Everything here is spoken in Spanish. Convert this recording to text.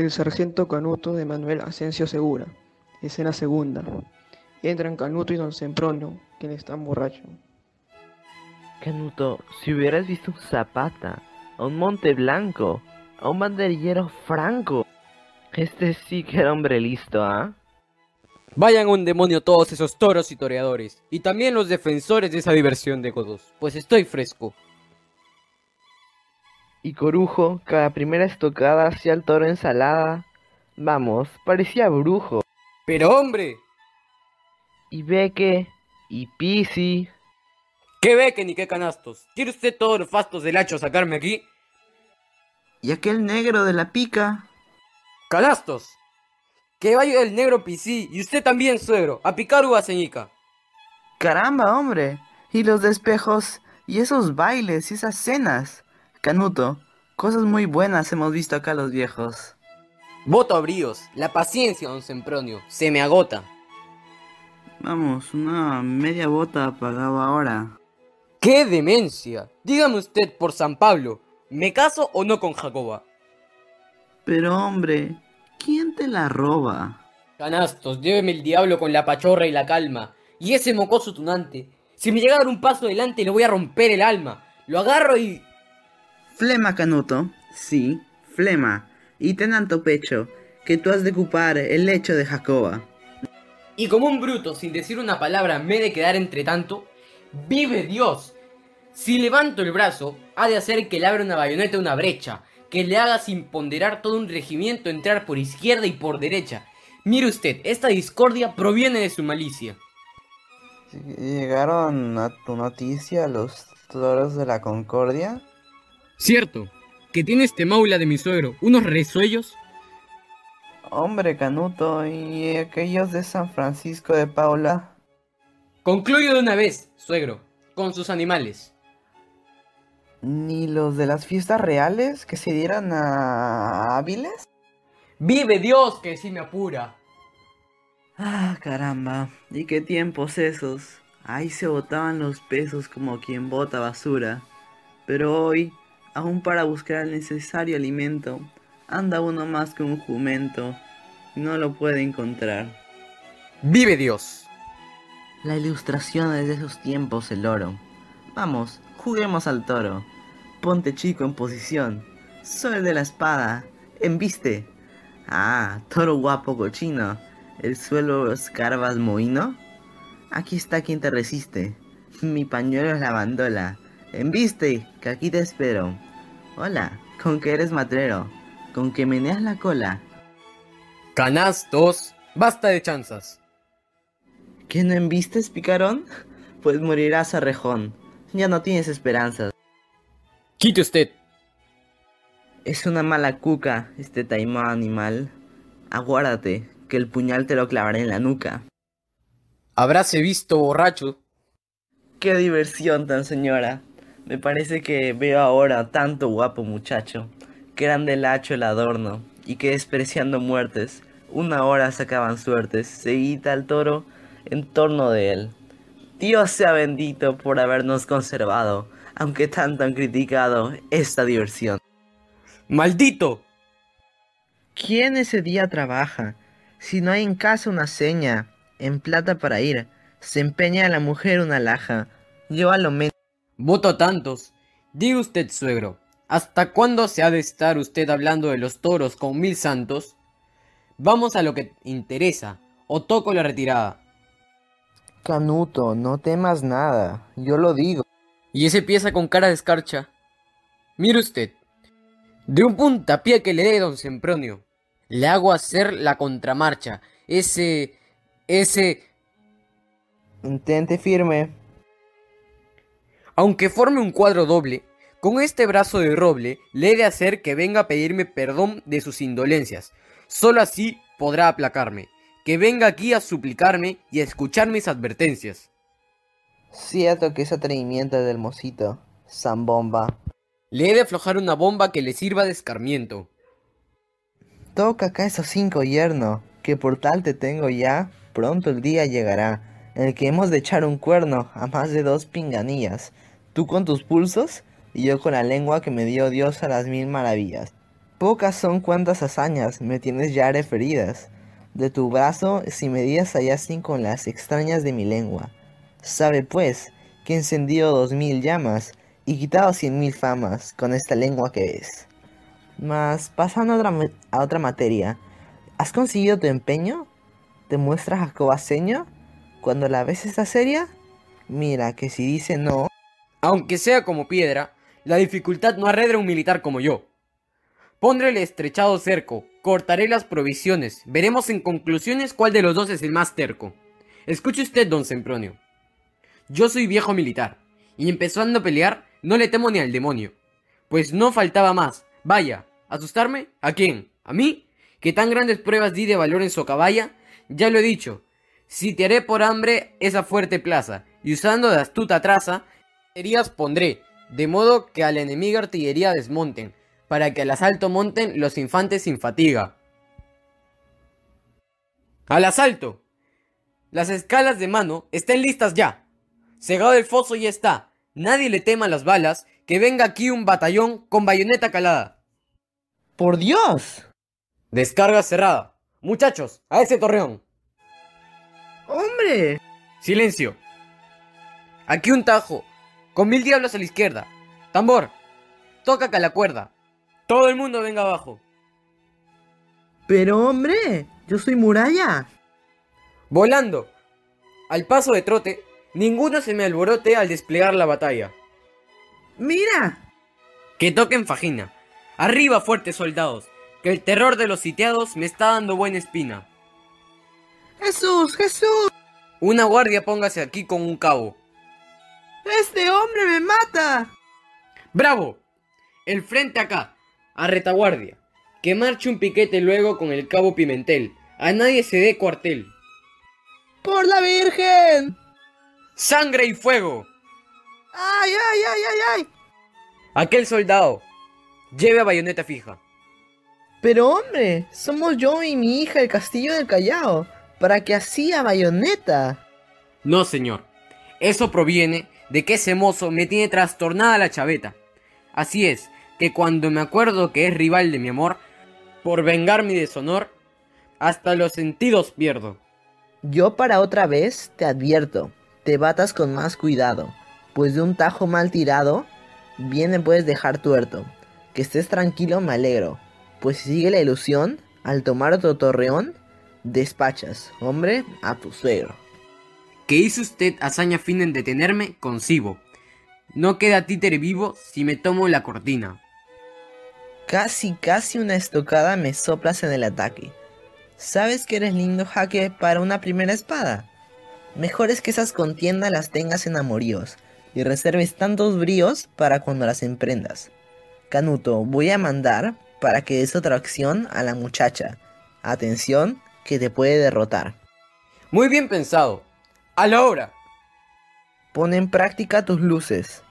El sargento Canuto de Manuel Asensio Segura. Escena segunda. Entran Canuto y don Sempronio, quien está borracho. Canuto, si hubieras visto un Zapata, a un Monte Blanco, a un banderillero franco. Este sí que era hombre listo, ¿ah? Vayan a un demonio todos esos toros y toreadores, y también los defensores de esa diversión de godos, pues estoy fresco. Y Corujo, cada primera estocada hacía el toro ensalada. Vamos, parecía brujo. ¡Pero hombre! Y Beque, y Pisi. ¿Qué Beque ni qué canastos? ¿Quiere usted todos los fastos del hacho sacarme aquí? ¿Y aquel negro de la pica? ¡Canastos! Que vaya el negro Pisi, y usted también, suegro, a picar uvas ceñica. Caramba, hombre. Y los despejos, y esos bailes, y esas cenas. Canuto, cosas muy buenas hemos visto acá los viejos. Voto a bríos, la paciencia, don Sempronio, se me agota. Vamos, una media bota pagaba ahora. ¡Qué demencia! Dígame usted por San Pablo, ¿me caso o no con Jacoba? Pero hombre, ¿quién te la roba? Canastos, lléveme el diablo con la pachorra y la calma. Y ese mocoso tunante, si me llega a dar un paso adelante le voy a romper el alma. Lo agarro y... Flema, Canuto. Sí, flema. Y ten tanto pecho, que tú has de ocupar el lecho de Jacoba. Y como un bruto, sin decir una palabra, me he de quedar entre tanto, ¡vive Dios! Si levanto el brazo, ha de hacer que le abra una bayoneta una brecha, que le haga sin ponderar todo un regimiento entrar por izquierda y por derecha. Mire usted, esta discordia proviene de su malicia. ¿Llegaron a tu noticia los toros de la Concordia? Cierto, que tiene este maula de mi suegro, unos resuellos. Hombre, Canuto, ¿y aquellos de San Francisco de Paula? Concluyo de una vez, suegro, con sus animales. ¿Ni los de las fiestas reales que se dieran a Áviles? ¡Vive Dios que sí me apura! Ah, caramba, ¿y qué tiempos esos? Ahí se botaban los pesos como quien bota basura. Pero hoy, aún para buscar el necesario alimento, anda uno más que un jumento y no lo puede encontrar. ¡Vive Dios! La ilustración es de esos tiempos, el oro. Vamos, juguemos al toro. Ponte chico en posición. Soy el de la espada. Embiste. Ah, toro guapo cochino. ¿El suelo escarbas mohino? Aquí está quien te resiste. Mi pañuelo es la bandola. Embiste, que aquí te espero. Hola, con que eres matrero. Con que meneas la cola. Canastos, basta de chanzas. ¿Que no embistes, picarón? Pues morirás a rejón. Ya no tienes esperanzas. Quite usted. Es una mala cuca, este taimán animal. Aguárdate, que el puñal te lo clavaré en la nuca. Habráse visto borracho. Qué diversión tan señora. Me parece que veo ahora tanto guapo muchacho, que eran del hacho el adorno, y que despreciando muertes, una hora sacaban suertes, seguida al toro en torno de él. Dios sea bendito por habernos conservado, aunque tanto han criticado esta diversión. ¡Maldito! ¿Quién ese día trabaja? Si no hay en casa una seña, en plata para ir, se empeña a la mujer una laja. Yo a lo menos. Voto tantos. Diga usted, suegro, ¿hasta cuándo se ha de estar usted hablando de los toros con mil santos? Vamos a lo que interesa, o toco la retirada. Canuto, no temas nada, yo lo digo. Y ese pieza con cara de escarcha. Mire usted, de un puntapié que le dé don Sempronio, le hago hacer la contramarcha. Ese... ese... Intente firme. Aunque forme un cuadro doble, con este brazo de roble le he de hacer que venga a pedirme perdón de sus indolencias. Solo así podrá aplacarme. Que venga aquí a suplicarme y a escuchar mis advertencias. Cierto que es atrevimiento del mocito, zambomba. Le he de aflojar una bomba que le sirva de escarmiento. Toca acá esos cinco yerno, que por tal te tengo ya, pronto el día llegará, en el que hemos de echar un cuerno a más de dos pinganillas, tú con tus pulsos y yo con la lengua que me dio Dios a las mil maravillas. Pocas son cuantas hazañas me tienes ya referidas. De tu brazo si medidas hallacen con las extrañas de mi lengua. Sabe pues que he encendido dos mil llamas y quitado cien mil famas con esta lengua que es. Mas pasando a otra, materia, ¿has conseguido tu empeño? ¿Te muestras jacobaseño? Cuando la ves está seria? Mira que si dice no, Aunque sea como piedra, la dificultad no arredra un militar como yo. Pondré el estrechado cerco, cortaré las provisiones, veremos en conclusiones cuál de los dos es el más terco. Escuche usted, don Sempronio. Yo soy viejo militar, y empezando a pelear, no le temo ni al demonio. Pues no faltaba más. Vaya, ¿asustarme? ¿A quién? ¿A mí? Que tan grandes pruebas di de valor en Socabaya, ya lo he dicho. Si te haré por hambre esa fuerte plaza, y usando de astuta traza, heridas pondré, de modo que a la enemiga artillería desmonten, para que al asalto monten los infantes sin fatiga. ¡Al asalto! Las escalas de mano estén listas ya. Cegado el foso ya está. Nadie le tema las balas, que venga aquí un batallón con bayoneta calada. ¡por Dios! Descarga cerrada. Muchachos, a ese torreón. ¡Hombre! Silencio. Aquí un tajo, con mil diablos a la izquierda. Tambor, toca acá la cuerda. Todo el mundo venga abajo. Pero hombre, yo soy muralla. Volando. Al paso de trote, ninguno se me alborote al desplegar la batalla. Mira. Que toquen fajina. Arriba, fuertes soldados, que el terror de los sitiados me está dando buena espina. Jesús, Jesús. Una guardia póngase aquí con un cabo. Este hombre me mata. ¡Bravo! El frente acá, a retaguardia. Que marche un piquete luego con el cabo Pimentel. A nadie se dé cuartel. Por la Virgen. ¡Sangre y fuego! Ay, ay, ay, ay, ay. Aquel soldado, lleve a bayoneta fija. Pero hombre, somos yo y mi hija el castillo del Callao. Para que así a bayoneta. No, señor. Eso proviene de que ese mozo me tiene trastornada la chaveta. Así es, que cuando me acuerdo que es rival de mi amor, por vengar mi deshonor, hasta los sentidos pierdo. Yo para otra vez te advierto, te batas con más cuidado, pues de un tajo mal tirado, bien me puedes dejar tuerto. Que estés tranquilo me alegro, pues si sigue la ilusión, al tomar otro torreón, despachas, hombre, a tu suegro. Que hizo usted hazaña fina en detenerme, concibo. No queda títere vivo si me tomo la cortina. Casi, casi una estocada me soplas en el ataque. ¿Sabes que eres lindo jaque para una primera espada? Mejor es que esas contiendas las tengas en amoríos y reserves tantos bríos para cuando las emprendas. Canuto, voy a mandar para que des otra acción a la muchacha. Atención, que te puede derrotar. Muy bien pensado. A la obra. Pon en práctica tus luces.